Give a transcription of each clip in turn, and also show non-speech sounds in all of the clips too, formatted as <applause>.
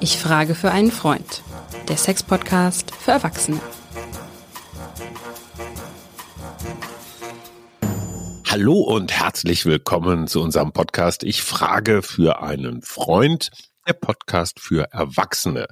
Ich frage für einen Freund. Der Sex-Podcast für Erwachsene. Hallo und herzlich willkommen zu unserem Podcast Ich frage für einen Freund der Podcast für Erwachsene.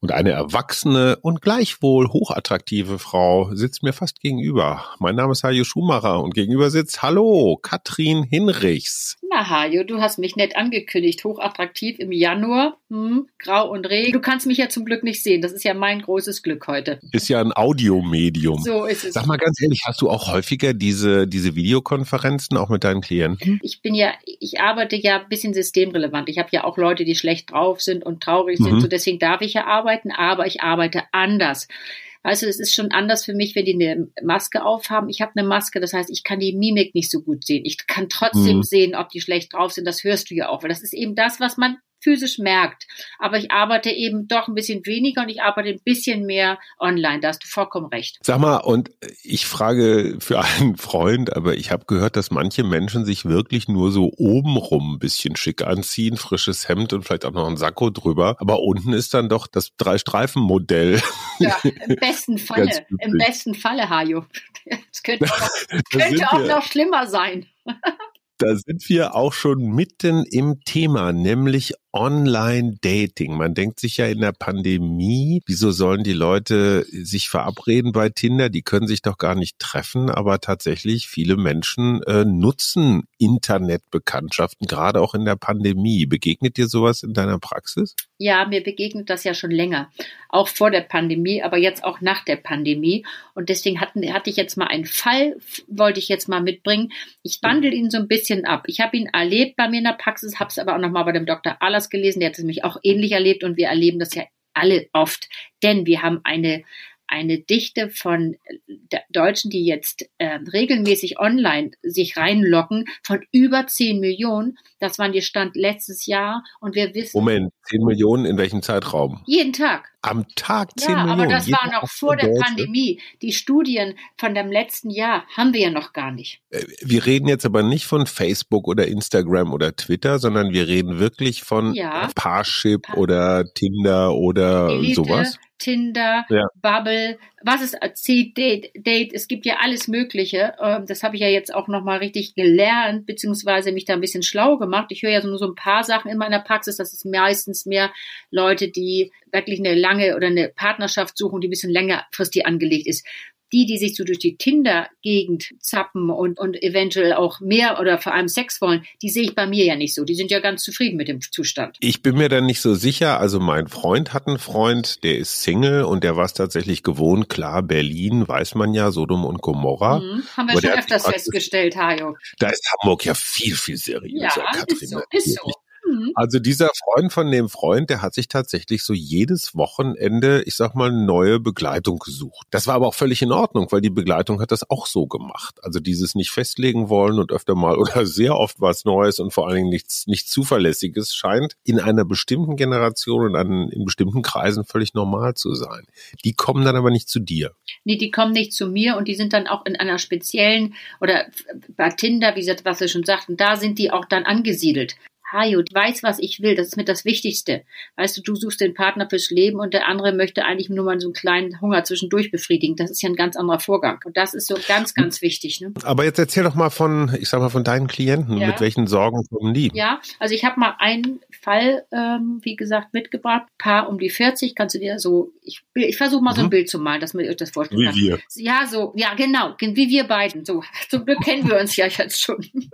Und eine erwachsene und gleichwohl hochattraktive Frau sitzt mir fast gegenüber. Mein Name ist Hajo Schumacher und gegenüber sitzt, hallo, Katrin Hinrichs. Na, Hajo, du hast mich nett angekündigt. Hochattraktiv im Januar. Hm, grau und Regen. Du kannst mich ja zum Glück nicht sehen. Das ist ja mein großes Glück heute. Ist ja ein Audiomedium. So ist es. Sag mal ganz ehrlich, hast du auch häufiger diese, diese Videokonferenzen auch mit deinen Klienten? Ich bin ja, ich arbeite ja ein bisschen systemrelevant. Ich habe ja auch Leute, die schlecht drauf sind und traurig sind. Mhm. So deswegen darf ich ja arbeiten, aber ich arbeite anders. Du, es ist schon anders für mich, wenn die eine Maske aufhaben. Ich habe eine Maske, das heißt, ich kann die Mimik nicht so gut sehen. Ich kann trotzdem Mhm. sehen, ob die schlecht drauf sind. Das hörst du ja auch, weil das ist eben das, was man physisch merkt. Aber ich arbeite eben doch ein bisschen weniger und ich arbeite ein bisschen mehr online. Da hast du vollkommen recht. Sag mal, und ich frage für einen Freund, aber ich habe gehört, dass manche Menschen sich wirklich nur so obenrum ein bisschen schick anziehen, frisches Hemd und vielleicht auch noch ein Sakko drüber, aber unten ist dann doch das Drei-Streifen-Modell. Ja, im <laughs> besten Falle. Im besten Falle, Hajo. Es <laughs> könnte auch, noch, Da könnte auch noch schlimmer sein. Da sind wir auch schon mitten im Thema, nämlich Online-Dating. Man denkt sich ja in der Pandemie, wieso sollen die Leute sich verabreden bei Tinder? Die können sich doch gar nicht treffen, aber tatsächlich viele Menschen äh, nutzen Internetbekanntschaften, gerade auch in der Pandemie. Begegnet dir sowas in deiner Praxis? Ja, mir begegnet das ja schon länger. Auch vor der Pandemie, aber jetzt auch nach der Pandemie. Und deswegen hatten, hatte ich jetzt mal einen Fall, wollte ich jetzt mal mitbringen. Ich wandle ihn so ein bisschen ab. Ich habe ihn erlebt bei mir in der Praxis, habe es aber auch nochmal bei dem Dr. Allers gelesen, der hat es nämlich auch ähnlich erlebt und wir erleben das ja alle oft. Denn wir haben eine, eine Dichte von äh, Deutschen, die jetzt äh, regelmäßig online sich reinlocken, von über 10 Millionen. Das war der Stand letztes Jahr. Und wir wissen, Moment, 10 Millionen in welchem Zeitraum? jeden Tag. Am Tag 10 Ja, Millionen. aber das war noch vor der Deutsche. Pandemie. Die Studien von dem letzten Jahr haben wir ja noch gar nicht. Äh, Wir reden jetzt aber nicht von Facebook oder Instagram oder Twitter, sondern wir reden wirklich von Ja. Parship Pa- oder Tinder oder Elite, sowas. Tinder, Ja. Bubble, was ist C-Date, Date, es gibt ja alles Mögliche. Ähm, Das habe ich ja jetzt auch nochmal richtig gelernt, beziehungsweise mich da ein bisschen schlau gemacht. Ich höre ja so nur so ein paar Sachen in meiner Praxis. Das ist meistens mehr Leute, die wirklich eine lange oder eine Partnerschaft suchen, die ein bisschen längerfristig angelegt ist. Die, die sich so durch die Tinder-Gegend zappen und, und eventuell auch mehr oder vor allem Sex wollen, die sehe ich bei mir ja nicht so. Die sind ja ganz zufrieden mit dem Zustand. Ich bin mir da nicht so sicher. Also mein Freund hat einen Freund, der ist Single und der war es tatsächlich gewohnt. Klar, Berlin weiß man ja, Sodom und Gomorra. Mhm. Haben wir Aber schon öfters festgestellt, Hajo. Da ist Hamburg ja viel, viel seriöser, Ja, Katrin. ist so, ist so. Mhm. Also dieser Freund von dem Freund, der hat sich tatsächlich so jedes Wochenende, ich sag mal, neue Begleitung gesucht. Das war aber auch völlig in Ordnung, weil die Begleitung hat das auch so gemacht. Also dieses nicht festlegen wollen und öfter mal <laughs> oder sehr oft was Neues und vor allen Dingen nichts, nichts Zuverlässiges scheint in einer bestimmten Generation und an, in bestimmten Kreisen völlig normal zu sein. Die kommen dann aber nicht zu dir. Nee, die kommen nicht zu mir und die sind dann auch in einer speziellen oder bei Tinder, wie was wir schon sagten, da sind die auch dann angesiedelt. Hajo, weiß, was ich will. Das ist mit das Wichtigste. Weißt du, du suchst den Partner fürs Leben und der andere möchte eigentlich nur mal so einen kleinen Hunger zwischendurch befriedigen. Das ist ja ein ganz anderer Vorgang. Und das ist so ganz, ganz wichtig. Ne? Aber jetzt erzähl doch mal von, ich sag mal, von deinen Klienten. Ja. Mit welchen Sorgen kommen die? Ja, also ich habe mal einen Fall, ähm, wie gesagt, mitgebracht. Paar um die 40, kannst du dir so, ich, ich versuche mal so ein Mhm. Bild zu malen, dass man euch das vorstellen Wie kann. wir. Ja, so, ja, genau, wie wir beiden. So, <laughs> zum Glück kennen wir uns ja jetzt schon. <laughs>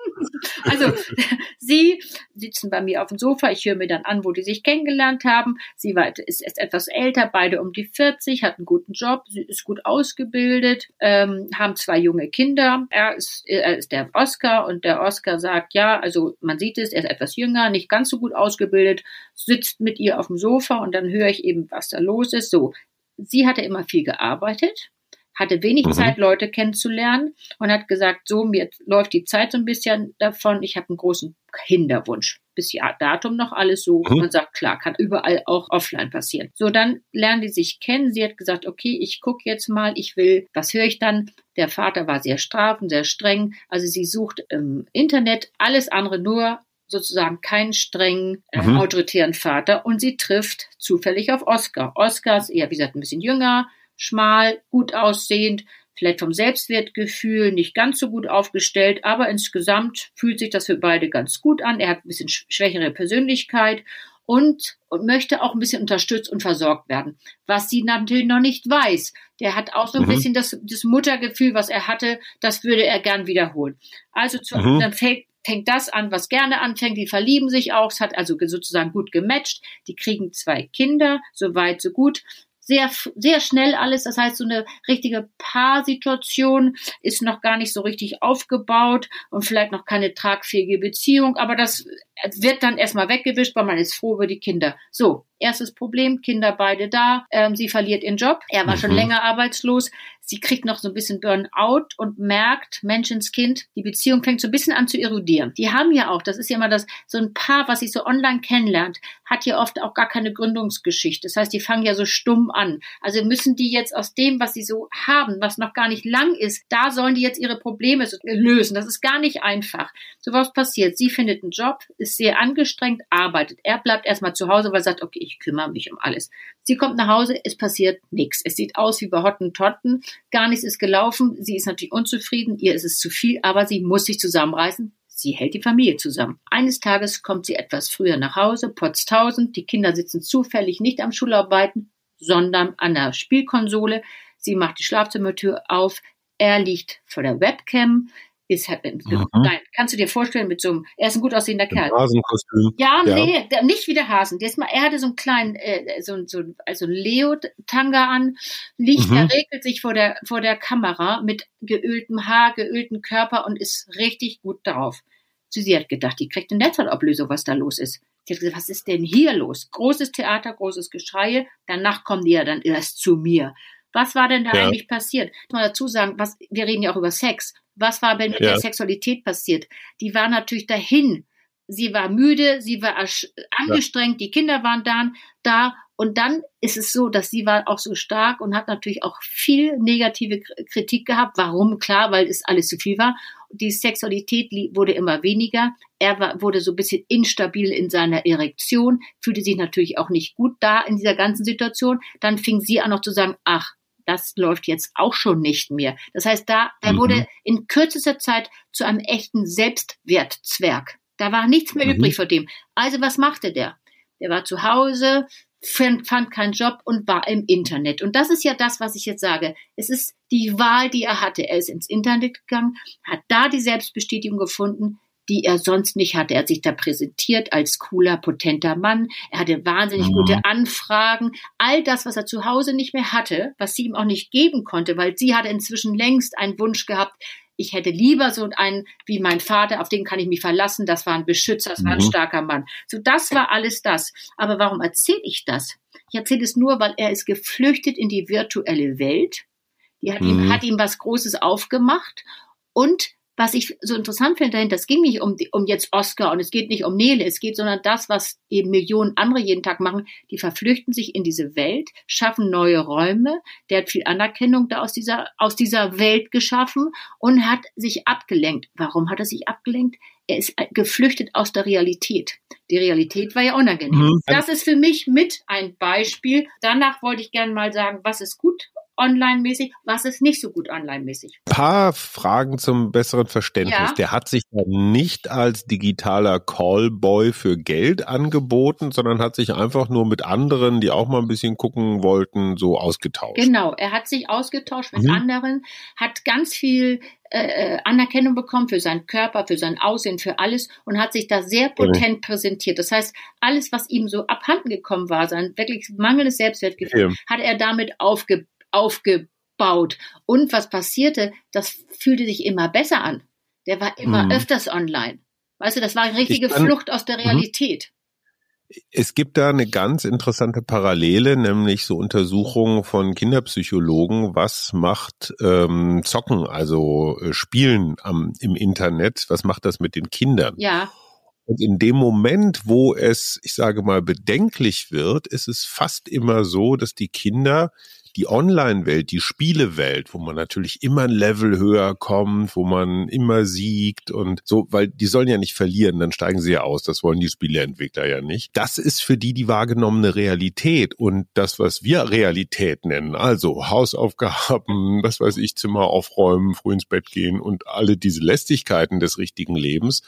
Also, <laughs> sie sitzen bei mir auf dem Sofa, ich höre mir dann an, wo die sich kennengelernt haben. Sie war, ist, ist etwas älter, beide um die 40, hat einen guten Job, sie ist gut ausgebildet, ähm, haben zwei junge Kinder. Er ist, er ist der Oscar und der Oscar sagt, ja, also man sieht es, er ist etwas jünger, nicht ganz so gut ausgebildet, sitzt mit ihr auf dem Sofa und dann höre ich eben, was da los ist. So, sie hatte immer viel gearbeitet, hatte wenig Mhm. Zeit, Leute kennenzulernen und hat gesagt, so, mir läuft die Zeit so ein bisschen davon, ich habe einen großen Kinderwunsch. Bis ja, Datum noch alles so. Mhm. Man sagt, klar, kann überall auch offline passieren. So, dann lernen die sich kennen. Sie hat gesagt, okay, ich gucke jetzt mal, ich will, was höre ich dann? Der Vater war sehr strafend, sehr streng. Also sie sucht im Internet alles andere nur sozusagen keinen strengen, äh, Mhm. autoritären Vater und sie trifft zufällig auf Oscar. Oscar ist eher, wie gesagt, ein bisschen jünger, schmal, gut aussehend, vielleicht vom Selbstwertgefühl nicht ganz so gut aufgestellt, aber insgesamt fühlt sich das für beide ganz gut an. Er hat ein bisschen sch- schwächere Persönlichkeit und, und möchte auch ein bisschen unterstützt und versorgt werden. Was sie natürlich noch nicht weiß. Der hat auch so ein Mhm. bisschen das, das Muttergefühl, was er hatte, das würde er gern wiederholen. Also zu, Mhm. dann fängt, fängt das an, was gerne anfängt. Die verlieben sich auch. Es hat also ge- sozusagen gut gematcht. Die kriegen zwei Kinder, so weit, so gut. Sehr, sehr schnell alles. Das heißt, so eine richtige Paarsituation ist noch gar nicht so richtig aufgebaut und vielleicht noch keine tragfähige Beziehung. Aber das wird dann erstmal weggewischt, weil man ist froh über die Kinder. So, erstes Problem, Kinder beide da. Ähm, sie verliert ihren Job. Er war schon Mhm. länger arbeitslos. Sie kriegt noch so ein bisschen Burnout und merkt, Menschenskind, die Beziehung fängt so ein bisschen an zu erodieren. Die haben ja auch, das ist ja immer das, so ein Paar, was sich so online kennenlernt, hat ja oft auch gar keine Gründungsgeschichte. Das heißt, die fangen ja so stumm an. Also müssen die jetzt aus dem, was sie so haben, was noch gar nicht lang ist, da sollen die jetzt ihre Probleme lösen. Das ist gar nicht einfach. So was passiert. Sie findet einen Job, ist sehr angestrengt, arbeitet. Er bleibt erstmal zu Hause, weil er sagt, okay, ich kümmere mich um alles. Sie kommt nach Hause, es passiert nichts. Es sieht aus wie bei Hottentotten. Gar nichts ist gelaufen. Sie ist natürlich unzufrieden. Ihr ist es zu viel, aber sie muss sich zusammenreißen. Sie hält die Familie zusammen. Eines Tages kommt sie etwas früher nach Hause, potztausend. Die Kinder sitzen zufällig nicht am Schularbeiten, sondern an der Spielkonsole. Sie macht die Schlafzimmertür auf. Er liegt vor der Webcam. Ist, halt Mhm. Nein, kannst du dir vorstellen, mit so einem, er ist ein gut aussehender Kerl. Rasenkostüm. Ja, Ja. nee, nicht wie der Hasen. Der ist mal, er hatte so einen kleinen, äh, so, so, also Leo-Tanga an, liegt, Mhm. er regelt sich vor der, vor der Kamera mit geöltem Haar, geöltem Körper und ist richtig gut drauf. Sie, sie hat gedacht, die kriegt eine Netzhautablösung, was da los ist. Sie hat gesagt, was ist denn hier los? Großes Theater, großes Geschrei. Danach kommen die ja dann erst zu mir. Was war denn da Ja. eigentlich passiert? Ich muss mal dazu sagen, was, wir reden ja auch über Sex. Was war denn mit Ja. der Sexualität passiert? Die war natürlich dahin. Sie war müde, sie war angestrengt, die Kinder waren dann da. Und dann ist es so, dass sie war auch so stark und hat natürlich auch viel negative Kritik gehabt. Warum? Klar, weil es alles zu viel war. Die Sexualität li- wurde immer weniger. Er war, wurde so ein bisschen instabil in seiner Erektion, fühlte sich natürlich auch nicht gut da in dieser ganzen Situation. Dann fing sie an noch zu sagen, ach, das läuft jetzt auch schon nicht mehr. Das heißt, da, er Mhm. wurde in kürzester Zeit zu einem echten Selbstwertzwerg. Da war nichts mehr Mhm. übrig von dem. Also was machte der? Der war zu Hause, fand, fand keinen Job und war im Internet. Und das ist ja das, was ich jetzt sage. Es ist die Wahl, die er hatte. Er ist ins Internet gegangen, hat da die Selbstbestätigung gefunden, die er sonst nicht hatte. Er hat sich da präsentiert als cooler, potenter Mann. Er hatte wahnsinnig Mhm. gute Anfragen. All das, was er zu Hause nicht mehr hatte, was sie ihm auch nicht geben konnte, weil sie hatte inzwischen längst einen Wunsch gehabt, ich hätte lieber so einen wie mein Vater, auf den kann ich mich verlassen, das war ein Beschützer, das war ein Mhm. starker Mann. So, das war alles das. Aber warum erzähle ich das? Ich erzähle es nur, weil er ist geflüchtet in die virtuelle Welt. Die hat, ihm, Mhm. hat ihm was Großes aufgemacht. Und was ich so interessant finde dahinter, es ging nicht um, um jetzt Oscar und es geht nicht um Nele, es geht, sondern das, was eben Millionen andere jeden Tag machen, die verflüchten sich in diese Welt, schaffen neue Räume. Der hat viel Anerkennung da aus dieser, aus dieser Welt geschaffen und hat sich abgelenkt. Warum hat er sich abgelenkt? Er ist geflüchtet aus der Realität. Die Realität war ja unangenehm. Mhm. Das ist für mich mit ein Beispiel. Danach wollte ich gerne mal sagen, was ist gut online-mäßig, was ist nicht so gut online-mäßig. paar Fragen zum besseren Verständnis. Ja. Der hat sich ja nicht als digitaler Callboy für Geld angeboten, sondern hat sich einfach nur mit anderen, die auch mal ein bisschen gucken wollten, so ausgetauscht. Genau, er hat sich ausgetauscht mit Mhm. anderen, hat ganz viel äh, Anerkennung bekommen für seinen Körper, für sein Aussehen, für alles und hat sich da sehr potent präsentiert. Das heißt, alles, was ihm so abhanden gekommen war, sein wirklich mangelndes Selbstwertgefühl, Ja. hat er damit aufge, aufgebaut. Und was passierte, das fühlte sich immer besser an. Der war immer Mhm. öfters online. Weißt du, das war eine richtige Ich kann- Flucht aus der Mhm. Realität. Es gibt da eine ganz interessante Parallele, nämlich so Untersuchungen von Kinderpsychologen. Was macht ähm, Zocken, also äh, Spielen am, im Internet, was macht das mit den Kindern? Ja, Und in dem Moment, wo es, ich sage mal, bedenklich wird, ist es fast immer so, dass die Kinder Die Online-Welt, die Spielewelt, wo man natürlich immer ein Level höher kommt, wo man immer siegt und so, weil die sollen ja nicht verlieren, dann steigen sie ja aus. Das wollen die Spieleentwickler ja nicht. Das ist für die die wahrgenommene Realität und das, was wir Realität nennen, also Hausaufgaben, <laughs> was weiß ich, Zimmer aufräumen, früh ins Bett gehen und alle diese Lästigkeiten des richtigen Lebens,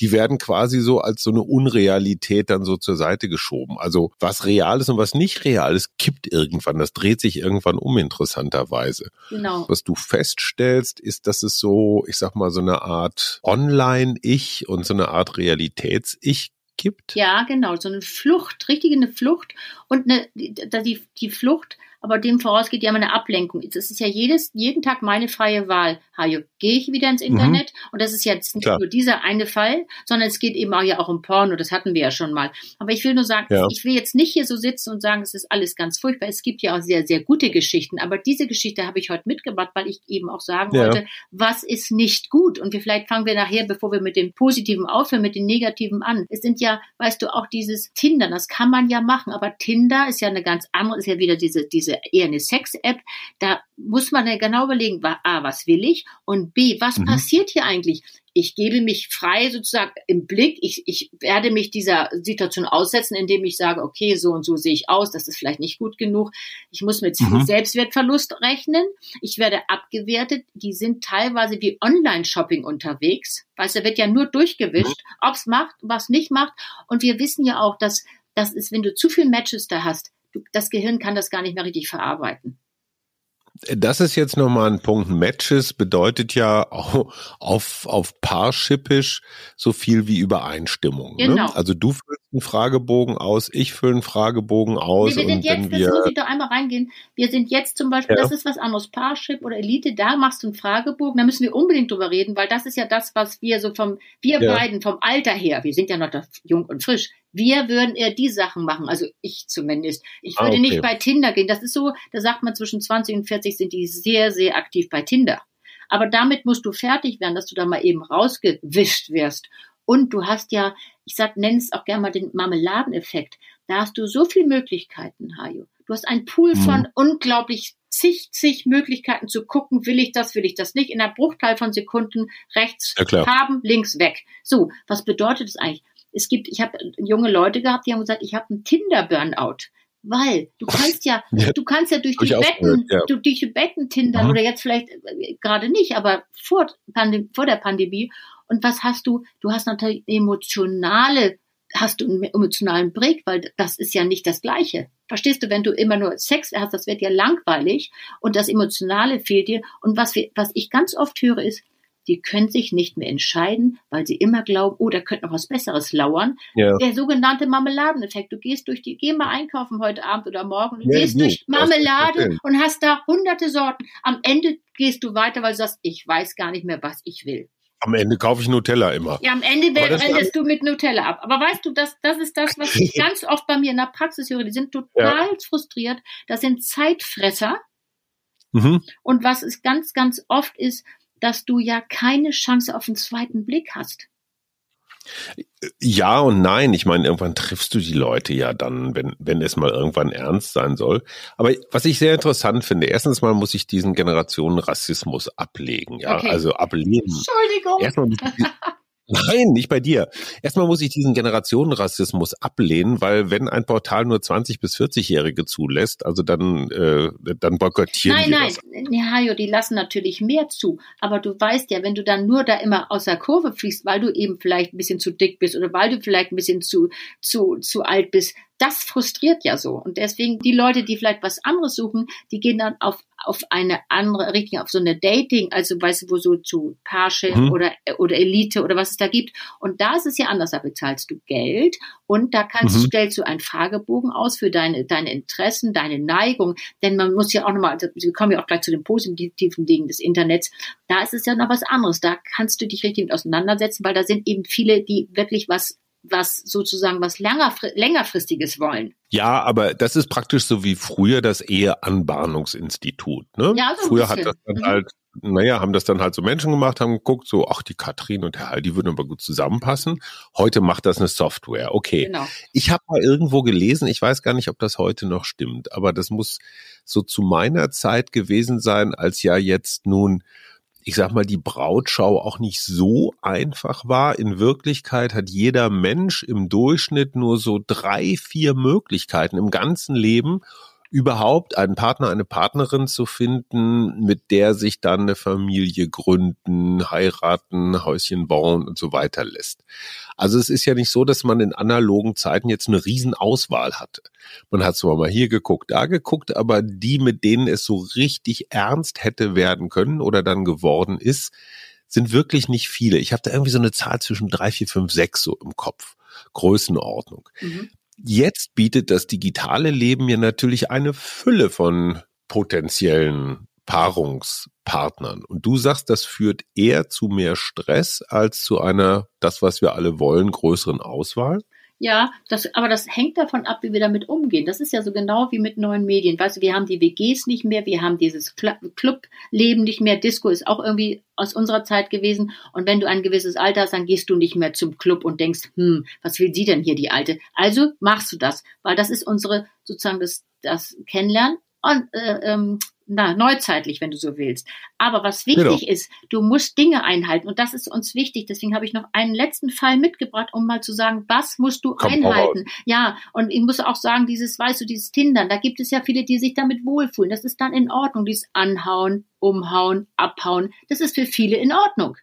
die werden quasi so als so eine Unrealität dann so zur Seite geschoben. Also was real ist und was nicht real ist, kippt irgendwann. Das dreht sich irgendwann um, interessanterweise. Genau. Was du feststellst, ist, dass es so, ich sag mal, so eine Art Online-Ich und so eine Art Realitäts-Ich gibt. Ja, genau, so eine Flucht, richtig eine Flucht und eine, die, die Flucht aber dem vorausgeht ja immer eine Ablenkung. Das ist ja jedes, jeden Tag meine freie Wahl. Hajo, gehe ich wieder ins Internet? Mhm. Und das ist jetzt nicht Klar. nur dieser eine Fall, sondern es geht eben auch ja auch um Porno, das hatten wir ja schon mal. Aber ich will nur sagen, ja. ich will jetzt nicht hier so sitzen und sagen, es ist alles ganz furchtbar. Es gibt ja auch sehr, sehr gute Geschichten. Aber diese Geschichte habe ich heute mitgebracht, weil ich eben auch sagen ja. wollte, was ist nicht gut? Und wir, vielleicht fangen wir nachher, bevor wir mit dem Positiven aufhören, mit den Negativen an. Es sind ja, weißt du, auch dieses Tinder, das kann man ja machen. Aber Tinder ist ja eine ganz andere, ist ja wieder diese, diese eher eine Sex-App, da muss man ja genau überlegen, A, was will ich und B, was mhm. passiert hier eigentlich? Ich gebe mich frei sozusagen im Blick. Ich, ich werde mich dieser Situation aussetzen, indem ich sage, okay, so und so sehe ich aus, das ist vielleicht nicht gut genug. Ich muss mit mhm. Selbstwertverlust rechnen. Ich werde abgewertet. Die sind teilweise wie Online-Shopping unterwegs. Weißt du, wird ja nur durchgewischt, mhm. ob's macht, was nicht macht. Und wir wissen ja auch, dass das ist, wenn du zu viel Matches da hast, das Gehirn kann das gar nicht mehr richtig verarbeiten. Das ist jetzt nochmal ein Punkt. Matches bedeutet ja auf, auf Paarshippisch so viel wie Übereinstimmung. Ne? Genau. Ne? Also du füllst einen Fragebogen aus, ich fülle einen Fragebogen aus. Nee, wir sind jetzt, wir, das muss ich da einmal reingehen. Wir sind jetzt zum Beispiel, ja. das ist was anderes, Paarship oder Elite, da machst du einen Fragebogen, da müssen wir unbedingt drüber reden, weil das ist ja das, was wir so vom, wir ja. beiden vom Alter her, wir sind ja noch jung und frisch, wir würden eher die Sachen machen, also ich zumindest. Ich würde ah, okay. nicht bei Tinder gehen. Das ist so, da sagt man zwischen 20 und 40 sind die sehr, sehr aktiv bei Tinder. Aber damit musst du fertig werden, dass du da mal eben rausgewischt wirst. Und du hast ja, ich sag, nenn es auch gerne mal den Marmeladeneffekt. Da hast du so viele Möglichkeiten, Hajo. Du hast einen Pool mhm. von unglaublich zig, zig Möglichkeiten zu gucken, will ich das, will ich das nicht, in einer Bruchteil von Sekunden rechts ja, haben, links weg. So, was bedeutet das eigentlich? es gibt, ich habe junge Leute gehabt, die haben gesagt, ich habe einen Tinder-Burnout. Weil du kannst ja, ja, du kannst ja durch die Betten, ja. durch die Betten tindern mhm. oder jetzt vielleicht äh, gerade nicht, aber vor, Pandem vor der Pandemie. Und was hast du? Du hast natürlich emotionale, hast du einen emotionalen Break, weil das ist ja nicht das Gleiche. Verstehst du, wenn du immer nur Sex hast, das wird ja langweilig und das Emotionale fehlt dir. Und was wir, was ich ganz oft höre ist, die können sich nicht mehr entscheiden, weil sie immer glauben, oh, da könnte noch was Besseres lauern. Ja. Der sogenannte Marmeladeneffekt. Du gehst durch die, geh mal einkaufen heute Abend oder morgen, du ja, gehst gut, durch Marmelade und hast da hunderte Sorten. Am Ende gehst du weiter, weil du sagst, ich weiß gar nicht mehr, was ich will. Am Ende kaufe ich Nutella immer. Ja, am Ende endest du mit Nutella ab. Aber weißt du, das, das ist das, was ich <laughs> ganz oft bei mir in der Praxis höre. Die sind total ja. frustriert. Das sind Zeitfresser. Mhm. Und was es ganz, ganz oft ist, dass du ja keine Chance auf einen zweiten Blick hast. Ja und nein. Ich meine, irgendwann triffst du die Leute ja dann, wenn, wenn es mal irgendwann ernst sein soll. Aber was ich sehr interessant finde, erstens mal muss ich diesen Generationenrassismus ablegen, ja, okay. also ablehnen. Entschuldigung. Erstmal <laughs> Nein, nicht bei dir. Erstmal muss ich diesen Generationenrassismus ablehnen, weil wenn ein Portal nur 20 bis 40-Jährige zulässt, also dann äh, dann boykottieren nein, die nein. das. Nein, nein, Hajo, die lassen natürlich mehr zu. Aber du weißt ja, wenn du dann nur da immer aus der Kurve fliegst, weil du eben vielleicht ein bisschen zu dick bist oder weil du vielleicht ein bisschen zu zu zu alt bist, das frustriert ja so. Und deswegen die Leute, die vielleicht was anderes suchen, die gehen dann auf, auf eine andere Richtung, auf so eine Dating, also weißt du, wo so zu Parship mhm. oder, oder Elite oder was es da gibt. Und da ist es ja anders, da bezahlst du Geld und da kannst, mhm. stellst du einen Fragebogen aus für deine, deine Interessen, deine Neigung. Denn man muss ja auch nochmal, also wir kommen ja auch gleich zu den positiven Dingen des Internets. Da ist es ja noch was anderes. Da kannst du dich richtig mit auseinandersetzen, weil da sind eben viele, die wirklich was was sozusagen was längerfristiges wollen. Ja, aber das ist praktisch so wie früher das Eheanbahnungsinstitut. Ne? Ja, so früher hat das dann mhm. halt naja, haben das dann halt so Menschen gemacht, haben geguckt, so, ach, die Katrin und der Hal, die würden aber gut zusammenpassen. Heute macht das eine Software. Okay. Genau. Ich habe mal irgendwo gelesen, ich weiß gar nicht, ob das heute noch stimmt, aber das muss so zu meiner Zeit gewesen sein, als ja jetzt nun ich sag mal, die Brautschau auch nicht so einfach war. In Wirklichkeit hat jeder Mensch im Durchschnitt nur so drei, vier Möglichkeiten im ganzen Leben, überhaupt einen Partner, eine Partnerin zu finden, mit der sich dann eine Familie gründen, heiraten, Häuschen bauen und so weiter lässt. Also es ist ja nicht so, dass man in analogen Zeiten jetzt eine Riesenauswahl hatte. Man hat zwar mal hier geguckt, da geguckt, aber die, mit denen es so richtig ernst hätte werden können oder dann geworden ist, sind wirklich nicht viele. Ich habe da irgendwie so eine Zahl zwischen drei, vier, fünf, sechs so im Kopf. Größenordnung. Mhm. Jetzt bietet das digitale Leben ja natürlich eine Fülle von potenziellen Paarungspartnern. Und du sagst, das führt eher zu mehr Stress als zu einer, das, was wir alle wollen, größeren Auswahl? Ja, das, aber das hängt davon ab, wie wir damit umgehen. Das ist ja so genau wie mit neuen Medien. Weißt du, wir haben die WGs nicht mehr, wir haben dieses Clubleben nicht mehr. Disco ist auch irgendwie aus unserer Zeit gewesen. Und wenn du ein gewisses Alter hast, dann gehst du nicht mehr zum Club und denkst, hm, was will sie denn hier, die Alte? Also machst du das, weil das ist unsere sozusagen das, das Kennenlernen. Und, äh, ähm, na, neuzeitlich, wenn du so willst. Aber was wichtig genau. ist, du musst Dinge einhalten und das ist uns wichtig. Deswegen habe ich noch einen letzten Fall mitgebracht, um mal zu sagen, was musst du Komm, einhalten? Ja, und ich muss auch sagen, dieses, weißt du, dieses Tindern, da gibt es ja viele, die sich damit wohlfühlen. Das ist dann in Ordnung, dieses Anhauen, Umhauen, Abhauen. Das ist für viele in Ordnung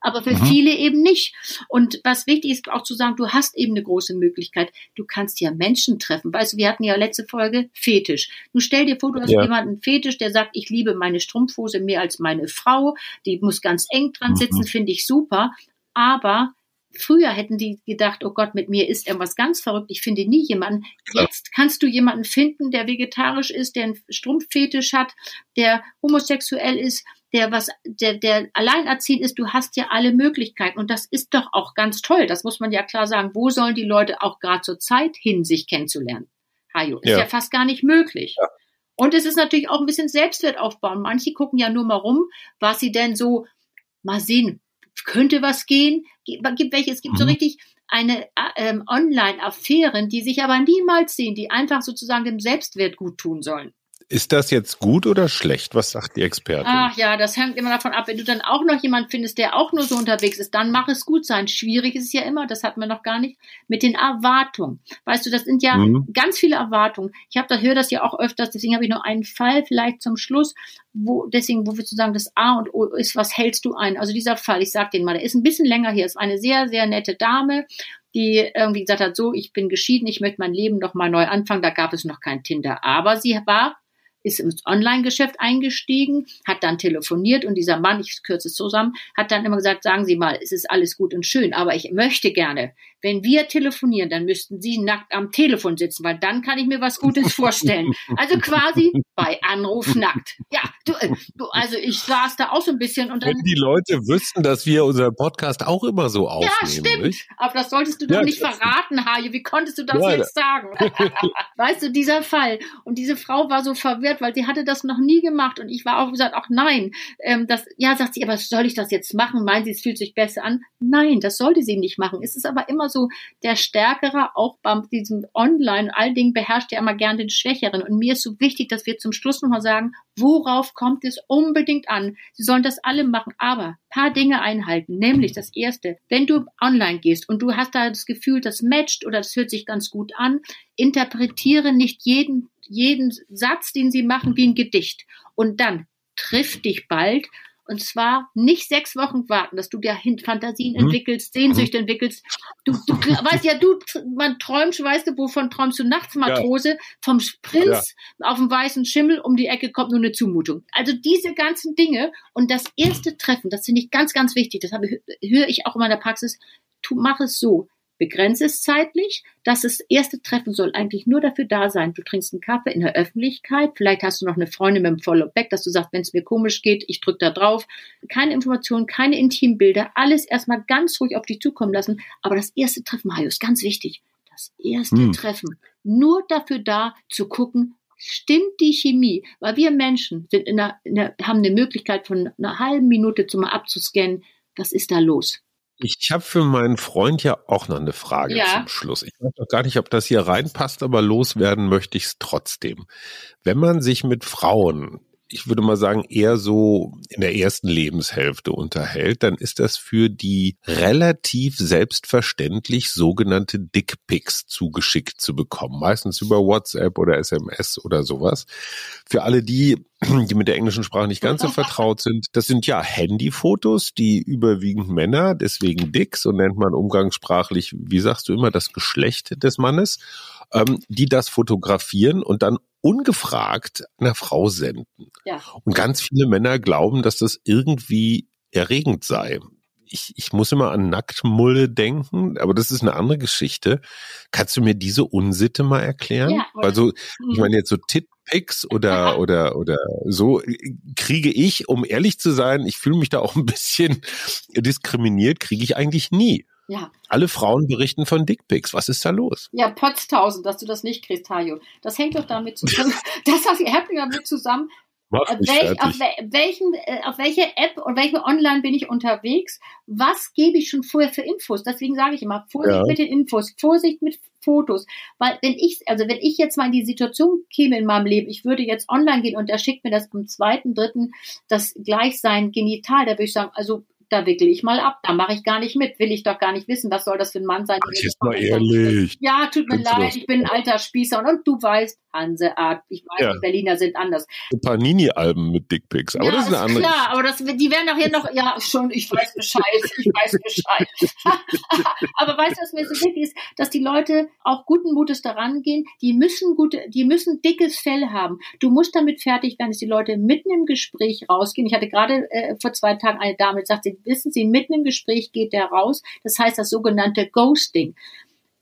aber für mhm. viele eben nicht. Und was wichtig ist auch zu sagen, du hast eben eine große Möglichkeit. Du kannst ja Menschen treffen. Weißt du, wir hatten ja letzte Folge Fetisch. Du stell dir vor, du hast ja. jemanden Fetisch, der sagt, ich liebe meine Strumpfhose mehr als meine Frau. Die muss ganz eng dran mhm. sitzen, mhm. finde ich super. Aber Früher hätten die gedacht, oh Gott, mit mir ist irgendwas ganz verrückt. Ich finde nie jemanden. Jetzt kannst du jemanden finden, der vegetarisch ist, der einen Strumpffetisch hat, der homosexuell ist, der was, der, der alleinerziehend ist, du hast ja alle Möglichkeiten. Und das ist doch auch ganz toll. Das muss man ja klar sagen. Wo sollen die Leute auch gerade zur Zeit hin, sich kennenzulernen? Hajo, ist ja, ja fast gar nicht möglich. Ja. Und es ist natürlich auch ein bisschen Selbstwert aufbauen. Manche gucken ja nur mal rum, was sie denn so, mal sehen, könnte was gehen? Gibt welche? Es gibt mhm. so richtig eine äh, ähm, Online-Affären, die sich aber niemals sehen, die einfach sozusagen dem Selbstwert gut tun sollen. Ist das jetzt gut oder schlecht? Was sagt die Expertin? Ach ja, das hängt immer davon ab. Wenn du dann auch noch jemand findest, der auch nur so unterwegs ist, dann mach es gut sein. Schwierig ist es ja immer, das hatten wir noch gar nicht, mit den Erwartungen. Weißt du, das sind ja mhm. ganz viele Erwartungen. Ich habe da höre das ja auch öfters, deswegen habe ich noch einen Fall vielleicht zum Schluss, wo deswegen, wo wir sozusagen das A und O ist, was hältst du ein? Also dieser Fall, ich sag den mal, der ist ein bisschen länger hier, ist eine sehr, sehr nette Dame, die irgendwie gesagt hat, so, ich bin geschieden, ich möchte mein Leben noch mal neu anfangen. Da gab es noch kein Tinder, aber sie war ist ins Online-Geschäft eingestiegen, hat dann telefoniert und dieser Mann, ich kürze es zusammen, hat dann immer gesagt, sagen Sie mal, es ist alles gut und schön, aber ich möchte gerne, wenn wir telefonieren, dann müssten Sie nackt am Telefon sitzen, weil dann kann ich mir was Gutes vorstellen. Also quasi bei Anruf nackt. Ja, du, du also ich saß da auch so ein bisschen und dann. Wenn die Leute wüssten, dass wir unseren Podcast auch immer so aufnehmen. Ja, stimmt. Nicht? Aber das solltest du doch ja, nicht verraten, Hajo. Wie konntest du das ja, jetzt sagen? <laughs> weißt du, dieser Fall. Und diese Frau war so verwirrt, weil sie hatte das noch nie gemacht. Und ich war auch gesagt, ach nein. Ähm, das, ja, sagt sie, aber soll ich das jetzt machen? Meinen sie, es fühlt sich besser an? Nein, das sollte sie nicht machen. Es ist aber immer so, so der Stärkere auch bei diesem Online, all Dingen beherrscht ja immer gern den Schwächeren. Und mir ist so wichtig, dass wir zum Schluss nochmal sagen, worauf kommt es unbedingt an? Sie sollen das alle machen, aber paar Dinge einhalten. Nämlich das erste, wenn du online gehst und du hast da das Gefühl, das matcht oder das hört sich ganz gut an, interpretiere nicht jeden, jeden Satz, den sie machen, wie ein Gedicht. Und dann triff dich bald und zwar nicht sechs Wochen warten, dass du dir Fantasien mhm. entwickelst, Sehnsüchte mhm. entwickelst. Du, du weißt ja, du, man träumt, weißt du, wovon träumst du nachts, Matrose? Ja. Vom Prinz ja. auf dem weißen Schimmel um die Ecke kommt nur eine Zumutung. Also diese ganzen Dinge und das erste Treffen, das finde ich ganz, ganz wichtig. Das habe, höre ich auch in meiner Praxis. Tu, mach es so begrenzt es zeitlich. Das ist, erste Treffen soll eigentlich nur dafür da sein. Du trinkst einen Kaffee in der Öffentlichkeit. Vielleicht hast du noch eine Freundin mit dem Follow-Back, dass du sagst, wenn es mir komisch geht, ich drücke da drauf. Keine Informationen, keine Intimbilder. Alles erstmal ganz ruhig auf dich zukommen lassen. Aber das erste Treffen, Hajo, ist ganz wichtig. Das erste hm. Treffen. Nur dafür da zu gucken, stimmt die Chemie? Weil wir Menschen sind in einer, in einer, haben eine Möglichkeit von einer halben Minute zum abzuscannen. Was ist da los? Ich habe für meinen Freund ja auch noch eine Frage ja. zum Schluss. Ich weiß noch gar nicht, ob das hier reinpasst, aber loswerden möchte ich es trotzdem. Wenn man sich mit Frauen ich würde mal sagen, eher so in der ersten Lebenshälfte unterhält, dann ist das für die relativ selbstverständlich sogenannte Dickpics zugeschickt zu bekommen. Meistens über WhatsApp oder SMS oder sowas. Für alle die, die mit der englischen Sprache nicht ganz so vertraut sind, das sind ja Handyfotos, die überwiegend Männer, deswegen Dicks, so nennt man umgangssprachlich, wie sagst du immer, das Geschlecht des Mannes ähm, die das fotografieren und dann ungefragt einer Frau senden. Ja. Und ganz viele Männer glauben, dass das irgendwie erregend sei. Ich, ich muss immer an Nacktmulle denken, aber das ist eine andere Geschichte. Kannst du mir diese Unsitte mal erklären? Ja, also, ich meine jetzt so Titpics oder, <laughs> oder, oder so kriege ich, um ehrlich zu sein, ich fühle mich da auch ein bisschen diskriminiert, kriege ich eigentlich nie. Ja. Alle Frauen berichten von Dickpics. Was ist da los? Ja, Potztausend, dass du das nicht kriegst, Hajo. Das hängt doch damit zusammen. <laughs> das hängt damit zusammen. Auf, welch, auf, welchen, äh, auf welche App und welche Online bin ich unterwegs? Was gebe ich schon vorher für Infos? Deswegen sage ich immer, Vorsicht ja. mit den Infos, Vorsicht mit Fotos. Weil wenn ich, also wenn ich jetzt mal in die Situation käme in meinem Leben, ich würde jetzt online gehen und er schickt mir das am zweiten, dritten, das gleich sein Genital, da würde ich sagen, also da wickel ich mal ab, da mache ich gar nicht mit, will ich doch gar nicht wissen, was soll das für ein Mann sein. Ach, jetzt mal ehrlich. Ja, tut mir leid, ich bin ein alter Spießer und, und du weißt, Hanseart, ich weiß, ja. die Berliner sind anders. Panini-Alben mit Dickpics, aber ja, das ist eine andere. Klar, aber das, die werden nachher noch, ja, schon, ich weiß Bescheid, ich weiß Bescheid. <laughs> aber weißt du, was mir so wichtig ist, dass die Leute auch guten Mutes daran gehen, die müssen gute, die müssen dickes Fell haben. Du musst damit fertig werden, dass die Leute mitten im Gespräch rausgehen. Ich hatte gerade äh, vor zwei Tagen eine Dame, die sagt, sie wissen Sie, mitten im Gespräch geht der raus. Das heißt das sogenannte Ghosting.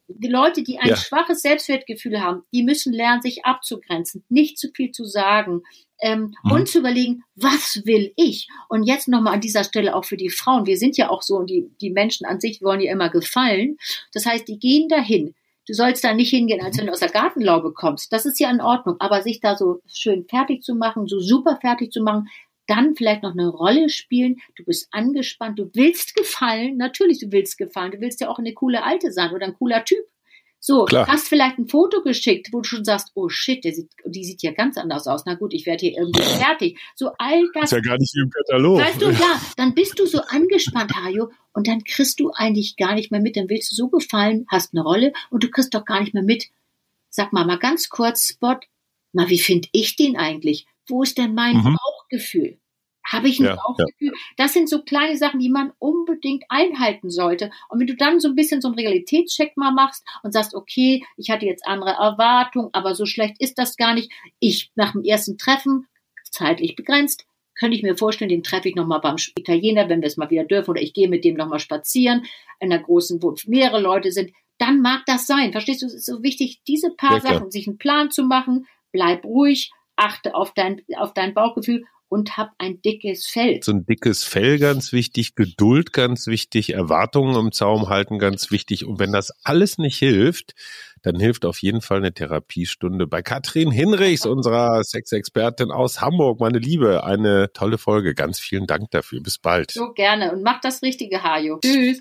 Die Leute, die ein ja. schwaches Selbstwertgefühl haben, die müssen lernen, sich abzugrenzen, nicht zu viel zu sagen ähm, mhm. und zu überlegen, was will ich? Und jetzt nochmal an dieser Stelle auch für die Frauen. Wir sind ja auch so, und die, die Menschen an sich wollen ja immer gefallen. Das heißt, die gehen dahin. Du sollst da nicht hingehen, als wenn du aus der Gartenlaube kommst. Das ist ja in Ordnung. Aber sich da so schön fertig zu machen, so super fertig zu machen, dann vielleicht noch eine Rolle spielen. Du bist angespannt, du willst gefallen. Natürlich, du willst gefallen. Du willst ja auch eine coole Alte sein oder ein cooler Typ. So, Klar. hast vielleicht ein Foto geschickt, wo du schon sagst, oh shit, der sieht, die sieht ja ganz anders aus. Na gut, ich werde hier irgendwie <laughs> fertig. So all das. Ist ja gar nicht wie im Katalog. Weißt du, <laughs> ja, dann bist du so angespannt, Hajo, und dann kriegst du eigentlich gar nicht mehr mit. Dann willst du so gefallen, hast eine Rolle und du kriegst doch gar nicht mehr mit. Sag mal, mal ganz kurz, Spot, na, wie finde ich den eigentlich? Wo ist denn mein mhm. Bauchgefühl? Habe ich ein ja, Bauchgefühl? Ja. Das sind so kleine Sachen, die man unbedingt einhalten sollte. Und wenn du dann so ein bisschen so einen Realitätscheck mal machst und sagst, okay, ich hatte jetzt andere Erwartungen, aber so schlecht ist das gar nicht. Ich nach dem ersten Treffen, zeitlich begrenzt, könnte ich mir vorstellen, den treffe ich nochmal beim Italiener, wenn wir es mal wieder dürfen, oder ich gehe mit dem nochmal spazieren, in einer großen, wo mehrere Leute sind, dann mag das sein. Verstehst du, es ist so wichtig, diese paar ja, Sachen, sich einen Plan zu machen, bleib ruhig, achte auf dein, auf dein Bauchgefühl und hab ein dickes Fell. So ein dickes Fell ganz wichtig, Geduld ganz wichtig, Erwartungen im Zaum halten ganz wichtig. Und wenn das alles nicht hilft, dann hilft auf jeden Fall eine Therapiestunde bei Katrin Hinrichs, unserer Sexexpertin aus Hamburg. Meine Liebe, eine tolle Folge. Ganz vielen Dank dafür. Bis bald. So gerne und mach das richtige, Hajo. Tschüss.